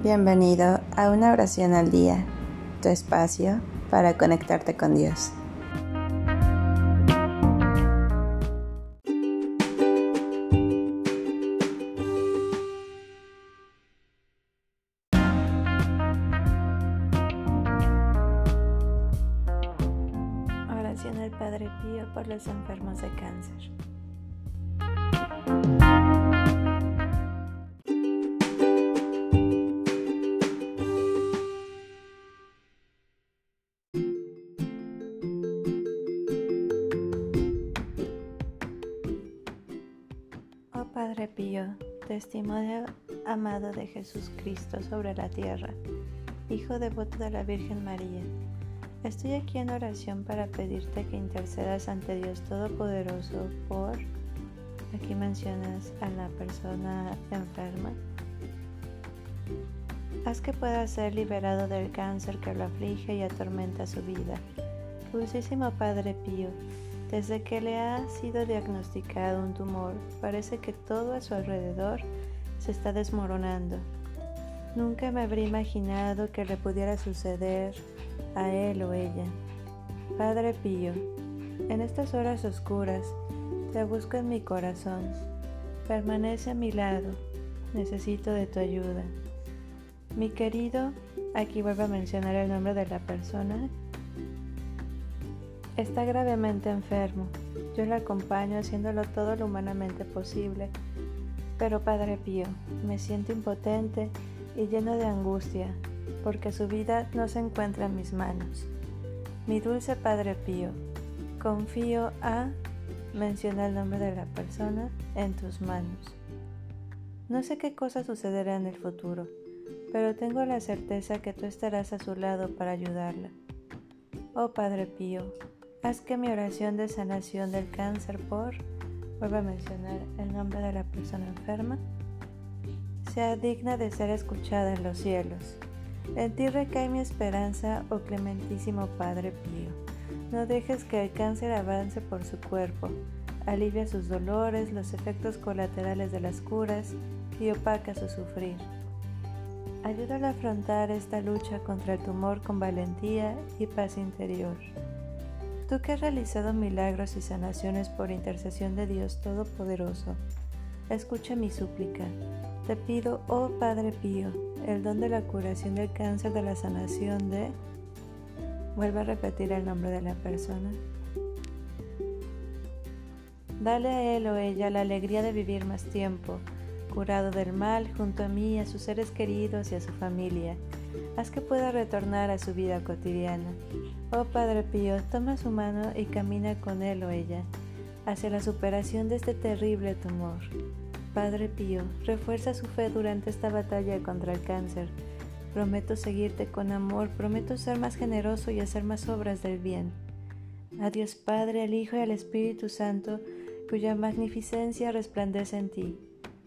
Bienvenido a una oración al día, tu espacio para conectarte con Dios. Oración al Padre Pío por los enfermos de cáncer. Padre Pío, testimonio amado de Jesucristo sobre la tierra, Hijo devoto de la Virgen María, estoy aquí en oración para pedirte que intercedas ante Dios Todopoderoso por, aquí mencionas a la persona enferma, haz que pueda ser liberado del cáncer que lo aflige y atormenta su vida. Dulcísimo Padre Pío, desde que le ha sido diagnosticado un tumor, parece que todo a su alrededor se está desmoronando. Nunca me habría imaginado que le pudiera suceder a él o ella. Padre Pío, en estas horas oscuras, te busco en mi corazón. Permanece a mi lado. Necesito de tu ayuda. Mi querido, aquí vuelvo a mencionar el nombre de la persona Está gravemente enfermo. Yo le acompaño haciéndolo todo lo humanamente posible. Pero Padre Pío, me siento impotente y lleno de angustia, porque su vida no se encuentra en mis manos. Mi dulce Padre Pío, confío a, menciona el nombre de la persona, en tus manos. No sé qué cosa sucederá en el futuro, pero tengo la certeza que tú estarás a su lado para ayudarla. Oh Padre Pío, Haz que mi oración de sanación del cáncer por, vuelvo a mencionar el nombre de la persona enferma, sea digna de ser escuchada en los cielos. En ti recae mi esperanza, oh clementísimo Padre Pío. No dejes que el cáncer avance por su cuerpo. Alivia sus dolores, los efectos colaterales de las curas y opaca su sufrir. Ayúdalo a afrontar esta lucha contra el tumor con valentía y paz interior. Tú que has realizado milagros y sanaciones por intercesión de Dios Todopoderoso, escucha mi súplica. Te pido, oh Padre Pío, el don de la curación del cáncer, de la sanación de... Vuelve a repetir el nombre de la persona. Dale a él o ella la alegría de vivir más tiempo, curado del mal junto a mí, a sus seres queridos y a su familia haz que pueda retornar a su vida cotidiana. Oh Padre Pío, toma su mano y camina con él o ella hacia la superación de este terrible tumor. Padre Pío, refuerza su fe durante esta batalla contra el cáncer. Prometo seguirte con amor, prometo ser más generoso y hacer más obras del bien. Adiós Padre, al Hijo y al Espíritu Santo, cuya magnificencia resplandece en ti.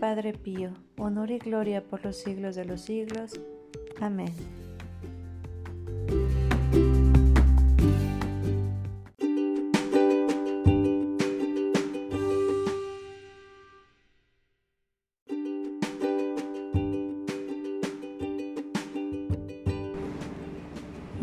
Padre Pío, honor y gloria por los siglos de los siglos. Amén.